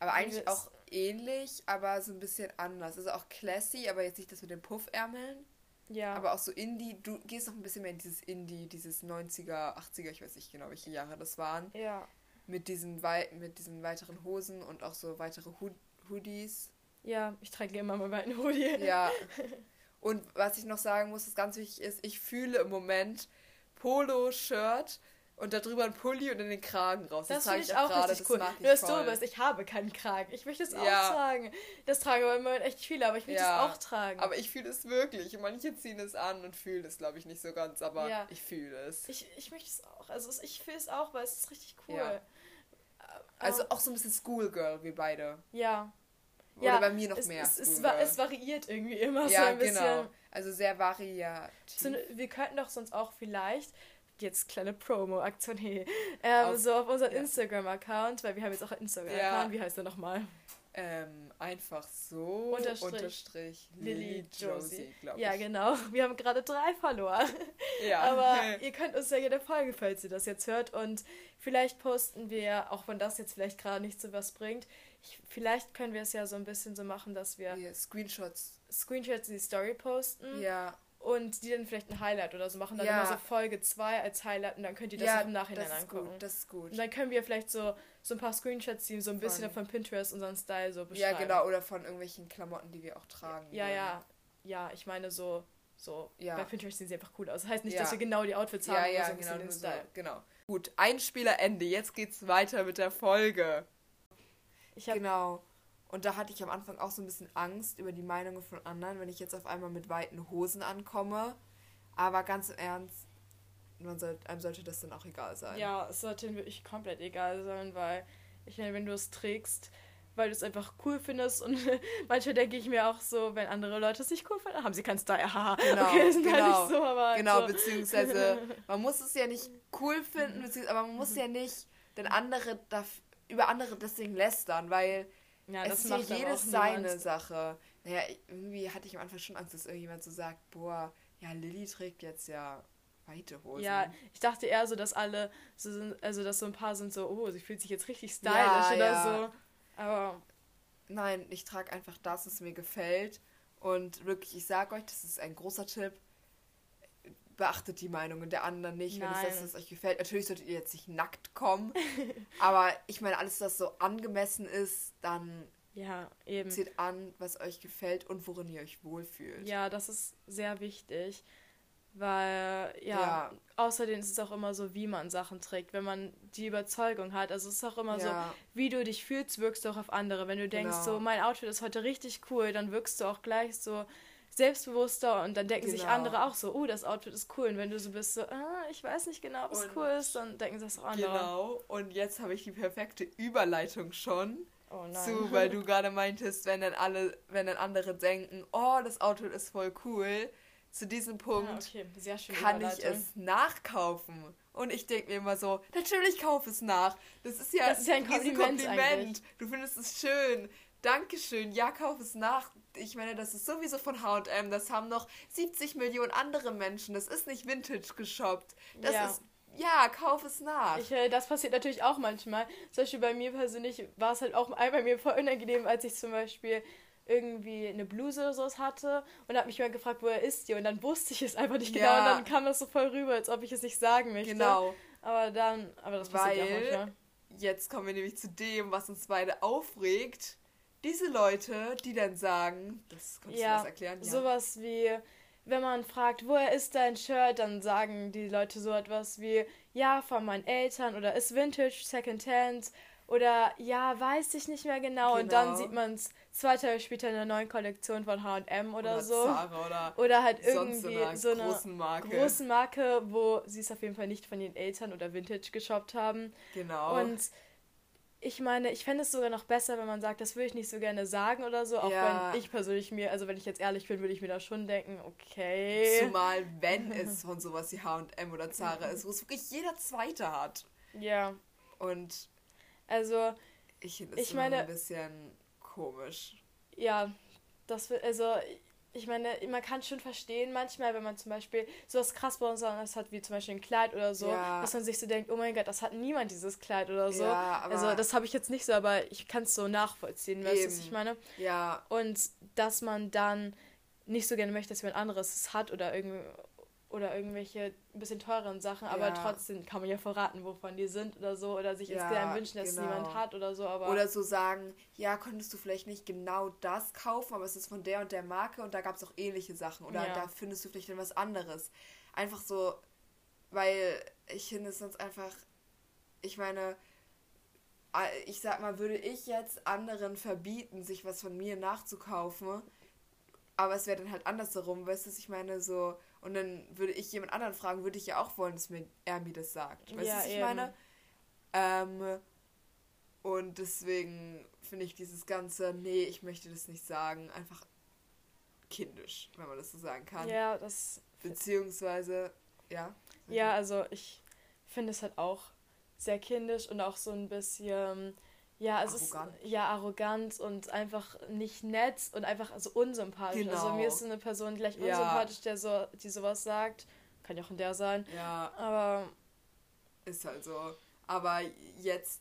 Aber eigentlich auch ähnlich, aber so ein bisschen anders. Also auch classy, aber jetzt nicht das mit den Puffärmeln, Ja. Aber auch so Indie, du gehst noch ein bisschen mehr in dieses Indie, dieses 90er, 80er, ich weiß nicht genau, welche Jahre das waren. Ja. Mit diesen, Wei mit diesen weiteren Hosen und auch so weitere Hood Hoodies. Ja, ich trage immer mal meinen Hoodie. Ja. Und was ich noch sagen muss, das ganz wichtig ist, ich fühle im Moment Polo-Shirt und darüber ein Pulli und in den Kragen raus. Das, das finde ich auch gerade, richtig cool. Nur das Dumme ist, ich habe keinen Kragen. Ich möchte es ja. auch tragen. Das trage aber immer echt viele, aber ich möchte ja. es auch tragen. Aber ich fühle es wirklich. Manche ziehen es an und fühlen es, glaube ich, nicht so ganz, aber ja. ich fühle es. Ich, ich möchte es auch. Also ich fühle es auch, weil es ist richtig cool. Ja. Also auch so ein bisschen Schoolgirl, wie beide. Ja. Oder ja, bei mir noch es, mehr. Es, es, es, variiert irgendwie immer ja, so ein bisschen. Genau. Also sehr variiert. So, wir könnten doch sonst auch vielleicht jetzt kleine Promo-Aktion, hey, ähm, auf, so auf unseren ja. Instagram-Account, weil wir haben jetzt auch einen Instagram-Account, ja. wie heißt der nochmal? Ähm, einfach so unterstrich, unterstrich Lily Josie, glaube ich. Ja, genau. Wir haben gerade drei verloren. Ja. Aber ihr könnt uns ja jede Folge, falls ihr das jetzt hört. Und vielleicht posten wir, auch wenn das jetzt vielleicht gerade nicht so was bringt, ich, vielleicht können wir es ja so ein bisschen so machen, dass wir yeah, Screenshots Screenshots in die Story posten. Ja und die dann vielleicht ein Highlight oder so machen, dann ja. immer so Folge 2 als Highlight und dann könnt ihr das ja, im Nachhinein das angucken. Gut, das ist gut. Und dann können wir vielleicht so, so ein paar Screenshots ziehen, so ein bisschen von, von Pinterest unseren Style so beschreiben. Ja, genau, oder von irgendwelchen Klamotten, die wir auch tragen. Ja, ja, ja, ja ich meine so, so ja. bei Pinterest sehen sie einfach cool aus. Das heißt nicht, dass wir genau die Outfits haben, ja, ja, so genau, den Style. So, genau. Gut, Einspieler Ende. Jetzt geht's weiter mit der Folge. Ich hab, genau. Und da hatte ich am Anfang auch so ein bisschen Angst über die Meinungen von anderen, wenn ich jetzt auf einmal mit weiten Hosen ankomme. Aber ganz im Ernst, man soll, einem sollte das dann auch egal sein. Ja, es sollte wirklich komplett egal sein, weil ich meine, wenn du es trägst, weil du es einfach cool findest und manchmal denke ich mir auch so, wenn andere Leute es nicht cool finden, haben sie keinen Style. Haha, genau, okay, sind genau, nicht so, aber genau, so. beziehungsweise man muss es ja nicht cool finden, aber man muss ja nicht den andere über andere deswegen lästern, weil ja, das es ist macht ja jedes seine Sache. Naja, irgendwie hatte ich am Anfang schon Angst, dass irgendjemand so sagt, boah, ja, Lilly trägt jetzt ja weite Hosen. Ja, ich dachte eher so, dass alle so sind, also dass so ein paar sind so, oh, sie fühlt sich jetzt richtig stylisch ja, oder ja. so. Aber. Nein, ich trage einfach das, was mir gefällt. Und wirklich, ich sage euch, das ist ein großer Tipp beachtet die Meinungen der anderen nicht, Nein. wenn es das, das euch gefällt. Natürlich solltet ihr jetzt nicht nackt kommen, aber ich meine, alles, was so angemessen ist, dann ja, eben. zieht an, was euch gefällt und worin ihr euch wohlfühlt. Ja, das ist sehr wichtig, weil ja, ja. außerdem ist es auch immer so, wie man Sachen trägt, wenn man die Überzeugung hat. Also es ist auch immer ja. so, wie du dich fühlst, wirkst du auch auf andere. Wenn du denkst, genau. so mein Outfit ist heute richtig cool, dann wirkst du auch gleich so selbstbewusster und dann denken genau. sich andere auch so, oh, das Outfit ist cool. Und wenn du so bist, so, ah, ich weiß nicht genau, ob es cool ist, dann denken sich das auch andere. Genau, und jetzt habe ich die perfekte Überleitung schon. Oh. Zu, weil du gerade meintest, wenn dann alle, wenn dann andere denken, oh, das Outfit ist voll cool, zu diesem Punkt ja, okay. kann ich es nachkaufen. Und ich denke mir immer so, natürlich kauf es nach. Das ist ja, das ist ja ein Kompliment. Kompliment. Du findest es schön. Dankeschön, ja, kauf es nach. Ich meine, das ist sowieso von HM. Das haben noch 70 Millionen andere Menschen. Das ist nicht Vintage geshoppt. Das ja. ist. Ja, kauf es nach. Ich, äh, das passiert natürlich auch manchmal. Zum Beispiel bei mir persönlich war es halt auch bei mir voll unangenehm, als ich zum Beispiel irgendwie eine Bluse oder sowas hatte und habe mich mal gefragt, woher ist die? Und dann wusste ich es einfach nicht genau ja. und dann kam das so voll rüber, als ob ich es nicht sagen möchte. Genau. Aber dann, aber das passiert Weil, ja manchmal. Jetzt kommen wir nämlich zu dem, was uns beide aufregt diese Leute, die dann sagen, das kannst ja, du was erklären? Ja, sowas wie, wenn man fragt, woher ist dein Shirt, dann sagen die Leute so etwas wie, ja, von meinen Eltern oder ist Vintage, Secondhand oder ja, weiß ich nicht mehr genau. genau. Und dann genau. sieht man es zwei Tage später in einer neuen Kollektion von H&M oder, oder, so. Zara oder, oder halt irgendwie so eine großen Marke. großen Marke, wo sie es auf jeden Fall nicht von ihren Eltern oder Vintage geshoppt haben. Genau. Und ich meine, ich fände es sogar noch besser, wenn man sagt, das würde ich nicht so gerne sagen oder so, auch ja. wenn ich persönlich mir, also wenn ich jetzt ehrlich bin, würde ich mir da schon denken, okay. Zumal, wenn es von sowas wie H&M oder Zara ist, wo es wirklich jeder Zweite hat. Ja. Und also ich finde es ein bisschen komisch. Ja, das wird, also ich meine, man kann schon verstehen manchmal, wenn man zum Beispiel so was krass bei uns hat, wie zum Beispiel ein Kleid oder so, ja. dass man sich so denkt, oh mein Gott, das hat niemand dieses Kleid oder so. Ja, also das habe ich jetzt nicht so, aber ich kann es so nachvollziehen, weißt du, was ich meine? Ja. Und dass man dann nicht so gerne möchte, dass jemand anderes es hat oder irgendwie oder irgendwelche ein bisschen teureren Sachen, aber ja. trotzdem kann man ja verraten, wovon die sind oder so oder sich ja, insgeheim wünschen, dass genau. niemand hat oder so, aber oder so sagen, ja, konntest du vielleicht nicht genau das kaufen, aber es ist von der und der Marke und da gab es auch ähnliche Sachen oder ja. da findest du vielleicht dann was anderes. Einfach so, weil ich finde es sonst einfach ich meine ich sag mal, würde ich jetzt anderen verbieten, sich was von mir nachzukaufen, aber es wäre dann halt andersherum, weißt du, ich meine, so und dann würde ich jemand anderen fragen, würde ich ja auch wollen, dass mir, er mir das sagt. Weißt du, ja, was ich eben. meine? Ähm, und deswegen finde ich dieses ganze, nee, ich möchte das nicht sagen, einfach kindisch, wenn man das so sagen kann. Ja, das. Beziehungsweise, ja. Ja, also ich finde es halt auch sehr kindisch und auch so ein bisschen ja, es arrogant. ist ja arrogant und einfach nicht nett und einfach so unsympathisch. Genau. Also mir ist so eine Person gleich ja. unsympathisch, der so, die sowas sagt. Kann ja auch in der sein. Ja. Aber. Ist halt so. Aber jetzt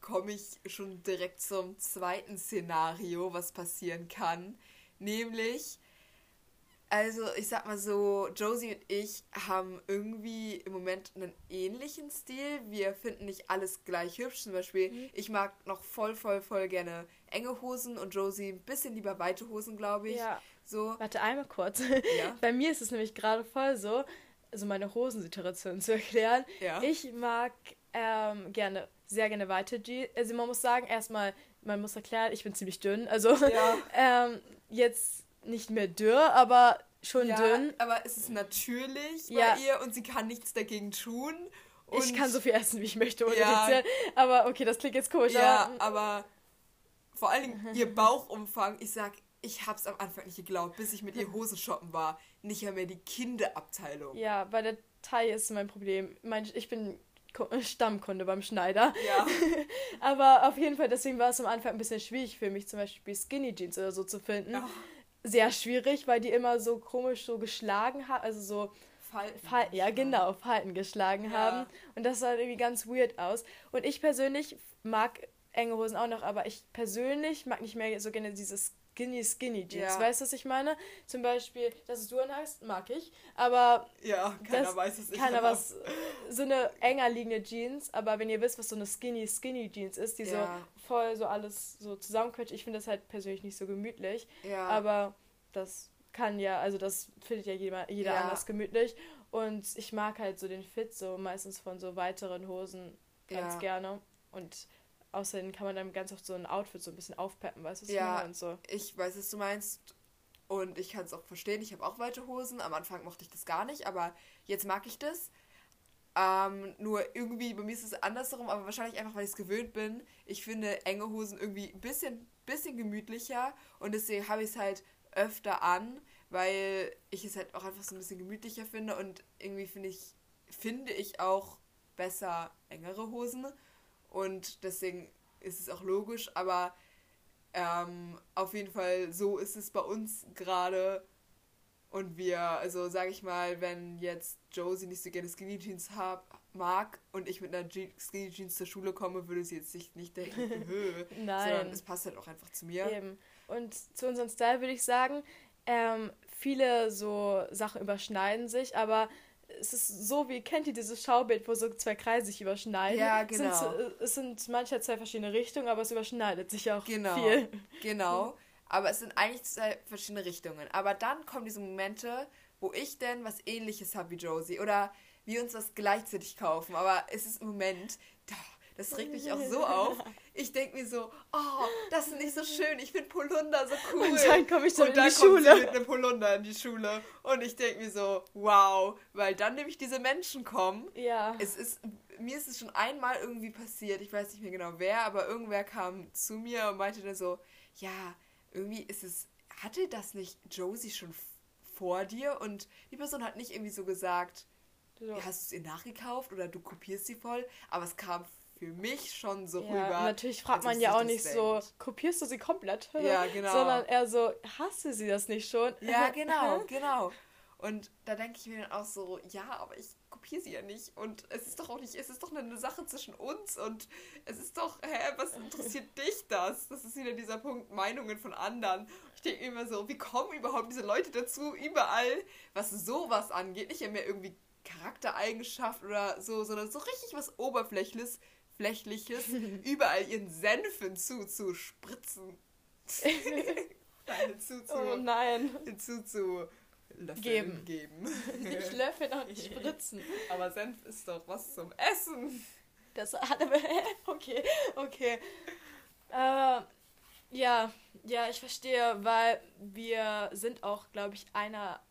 komme ich schon direkt zum zweiten Szenario, was passieren kann. Nämlich, also, ich sag mal so, Josie und ich haben irgendwie im Moment einen ähnlichen Stil. Wir finden nicht alles gleich hübsch. Zum Beispiel, mhm. ich mag noch voll, voll, voll gerne enge Hosen und Josie ein bisschen lieber weite Hosen, glaube ich. Ja. So. Warte einmal kurz. Ja. Bei mir ist es nämlich gerade voll so, also meine Hosensituation zu erklären. Ja. Ich mag ähm, gerne, sehr gerne weite Jeans. Also man muss sagen, erstmal, man muss erklären, ich bin ziemlich dünn. Also ja. ähm, jetzt nicht mehr dürr, aber schon ja, dünn. Aber es ist natürlich ja. bei ihr und sie kann nichts dagegen tun. ich kann so viel essen, wie ich möchte, ohne ja. Aber okay, das klingt jetzt komisch. Ja, aber, aber vor allen Dingen ihr Bauchumfang, ich sag, ich hab's am Anfang nicht geglaubt, bis ich mit ihr Hosen shoppen war. Nicht mehr die Kinderabteilung. Ja, bei der Taille ist mein Problem. Mein, ich bin Stammkunde beim Schneider. Ja. aber auf jeden Fall, deswegen war es am Anfang ein bisschen schwierig für mich, zum Beispiel Skinny Jeans oder so zu finden. Ja sehr schwierig, weil die immer so komisch so geschlagen haben, also so Falten. Fal ja, genau, Falten geschlagen ja. haben. Und das sah irgendwie ganz weird aus. Und ich persönlich mag enge Hosen auch noch, aber ich persönlich mag nicht mehr so gerne dieses Skinny Skinny Jeans. Ja. Weißt du, was ich meine? Zum Beispiel, dass es du anhast, mag ich. Aber. Ja, keiner weiß es nicht. Keiner was. So eine enger liegende Jeans, aber wenn ihr wisst, was so eine Skinny Skinny Jeans ist, die ja. so voll so alles so zusammenquetscht, ich finde das halt persönlich nicht so gemütlich. Ja. Aber das kann ja, also das findet ja jeder, jeder ja. anders gemütlich. Und ich mag halt so den Fit so meistens von so weiteren Hosen ganz gerne. Und Außerdem kann man dann ganz oft so ein Outfit so ein bisschen aufpeppen, weißt du, was ja, und so. Ich weiß, was du meinst. Und ich kann es auch verstehen. Ich habe auch weite Hosen. Am Anfang mochte ich das gar nicht, aber jetzt mag ich das. Ähm, nur irgendwie, bei mir ist es andersherum, aber wahrscheinlich einfach, weil ich es gewöhnt bin. Ich finde enge Hosen irgendwie ein bisschen, bisschen gemütlicher und deswegen habe ich es halt öfter an, weil ich es halt auch einfach so ein bisschen gemütlicher finde und irgendwie finde ich, finde ich auch besser engere Hosen. Und deswegen ist es auch logisch, aber ähm, auf jeden Fall so ist es bei uns gerade. Und wir, also sage ich mal, wenn jetzt Josie nicht so gerne Skinny Jeans hab, mag und ich mit einer Je Skinny Jeans zur Schule komme, würde sie jetzt nicht, nicht denken, Nein. sondern es passt halt auch einfach zu mir. Eben. Und zu unserem Style würde ich sagen, ähm, viele so Sachen überschneiden sich, aber es ist so wie, kennt ihr dieses Schaubild, wo so zwei Kreise sich überschneiden? Ja, genau. Es sind, äh, es sind manchmal zwei verschiedene Richtungen, aber es überschneidet sich auch genau, viel. Genau. Aber es sind eigentlich zwei verschiedene Richtungen. Aber dann kommen diese Momente, wo ich denn was ähnliches habe wie Josie. Oder wir uns was gleichzeitig kaufen. Aber es ist im Moment, das regt mich auch so auf. Ich denke mir so, oh, das ist nicht so schön. Ich finde Polunder so cool. Und dann komme ich dann und in die Schule. Mit einem Polunder in die Schule. Und ich denke mir so, wow. Weil dann nämlich diese Menschen kommen. Ja. Es ist, mir ist es schon einmal irgendwie passiert. Ich weiß nicht mehr genau wer, aber irgendwer kam zu mir und meinte dann so, ja, irgendwie ist es, hatte das nicht Josie schon vor dir? Und die Person hat nicht irgendwie so gesagt, ja. hast du es ihr nachgekauft oder du kopierst sie voll? Aber es kam für mich schon so ja, rüber. Natürlich fragt man ja auch nicht so, kopierst du sie komplett? Ja, genau. Sondern eher so, hast du sie das nicht schon? Ja, genau, genau. Und da denke ich mir dann auch so, ja, aber ich kopiere sie ja nicht. Und es ist doch auch nicht, es ist doch eine Sache zwischen uns und es ist doch, hä, was interessiert dich das? Das ist wieder dieser Punkt Meinungen von anderen. Ich denke immer so, wie kommen überhaupt diese Leute dazu, überall, was sowas angeht, nicht mehr irgendwie Charaktereigenschaft oder so, sondern so richtig was Oberflächliches, Flächliches, überall ihren Senf hinzuspritzen. hinzu zu, oh nein. Hinzu zu Löffeln geben. geben. Nicht löffeln und nicht spritzen. Aber Senf ist doch was zum Essen. Das hat aber. Okay, okay. Äh, ja, ja, ich verstehe, weil wir sind auch, glaube ich, einer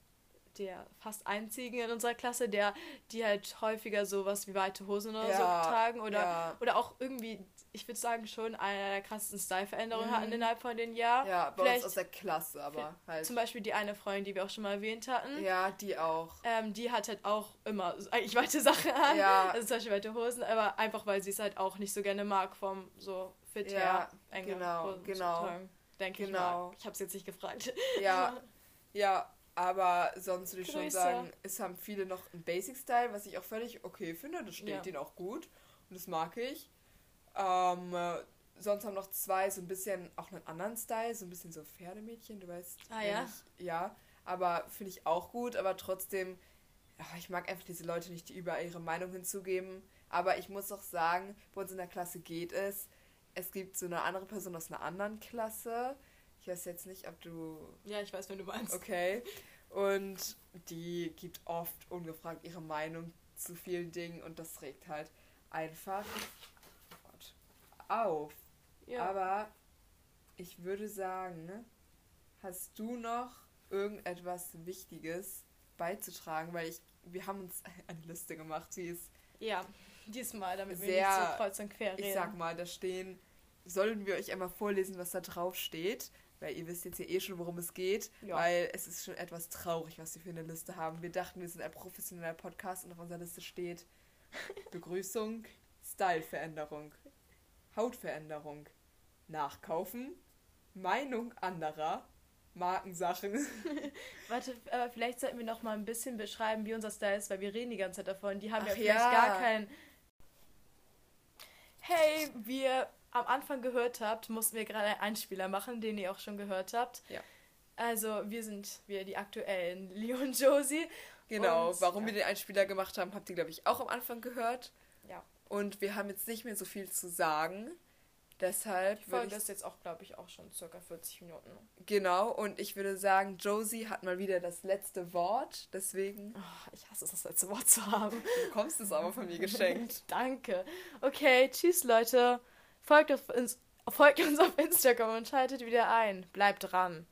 der fast einzigen in unserer Klasse, der die halt häufiger sowas wie weite Hosen oder ja, so tragen oder ja. oder auch irgendwie, ich würde sagen schon einer der krassesten Style-Veränderungen mhm. hatten innerhalb von den Jahren. Ja, bei Vielleicht, uns aus der Klasse, aber halt. Zum Beispiel die eine Freundin, die wir auch schon mal erwähnt hatten. Ja, die auch. Ähm, die hat halt auch immer eigentlich weite Sachen an, ja. also zum Beispiel weite Hosen, aber einfach weil sie es halt auch nicht so gerne mag vom so fit ja, her, enge genau, Hosen genau. Denke genau. ich Ich habe es jetzt nicht gefragt. Ja, ja, aber sonst würde ich Grüße. schon sagen, es haben viele noch einen Basic-Style, was ich auch völlig okay finde. Das steht ja. denen auch gut. Und das mag ich. Ähm, äh, sonst haben noch zwei so ein bisschen auch einen anderen Style, so ein bisschen so Pferdemädchen, du weißt. Ah ja? Ich, ja, aber finde ich auch gut, aber trotzdem, ja, ich mag einfach diese Leute nicht, die überall ihre Meinung hinzugeben. Aber ich muss auch sagen, bei uns in der Klasse geht es. Es gibt so eine andere Person aus einer anderen Klasse, ich weiß jetzt nicht, ob du. Ja, ich weiß, wenn du meinst. Okay. Und die gibt oft ungefragt ihre Meinung zu vielen Dingen und das regt halt einfach auf. Ja. Aber ich würde sagen, hast du noch irgendetwas Wichtiges beizutragen? Weil ich, wir haben uns eine Liste gemacht, die ist. Ja, diesmal, damit sehr, wir nicht so kreuz und quer reden. Ich sag mal, da stehen. Sollen wir euch einmal vorlesen, was da drauf steht? Weil ihr wisst jetzt ja eh schon, worum es geht, ja. weil es ist schon etwas traurig, was wir für eine Liste haben. Wir dachten, wir sind ein professioneller Podcast und auf unserer Liste steht Begrüßung, Styleveränderung, Hautveränderung, Nachkaufen, Meinung anderer, Markensachen. Warte, aber vielleicht sollten wir noch mal ein bisschen beschreiben, wie unser Style ist, weil wir reden die ganze Zeit davon. Die haben Ach ja vielleicht ja. gar keinen. Hey, wir am Anfang gehört habt, mussten wir gerade einen Einspieler machen, den ihr auch schon gehört habt. Ja. Also wir sind wir die aktuellen Leon Josie. Genau, und, warum ja. wir den Einspieler gemacht haben, habt ihr, glaube ich, auch am Anfang gehört. Ja. Und wir haben jetzt nicht mehr so viel zu sagen. Deshalb. Die Folge ist jetzt auch, glaube ich, auch schon circa 40 Minuten. Genau, und ich würde sagen, Josie hat mal wieder das letzte Wort, deswegen. Oh, ich hasse es, das letzte Wort zu haben. Du bekommst es aber von mir geschenkt. Danke. Okay, tschüss, Leute. Folgt, auf, folgt uns auf Instagram und schaltet wieder ein. Bleibt dran.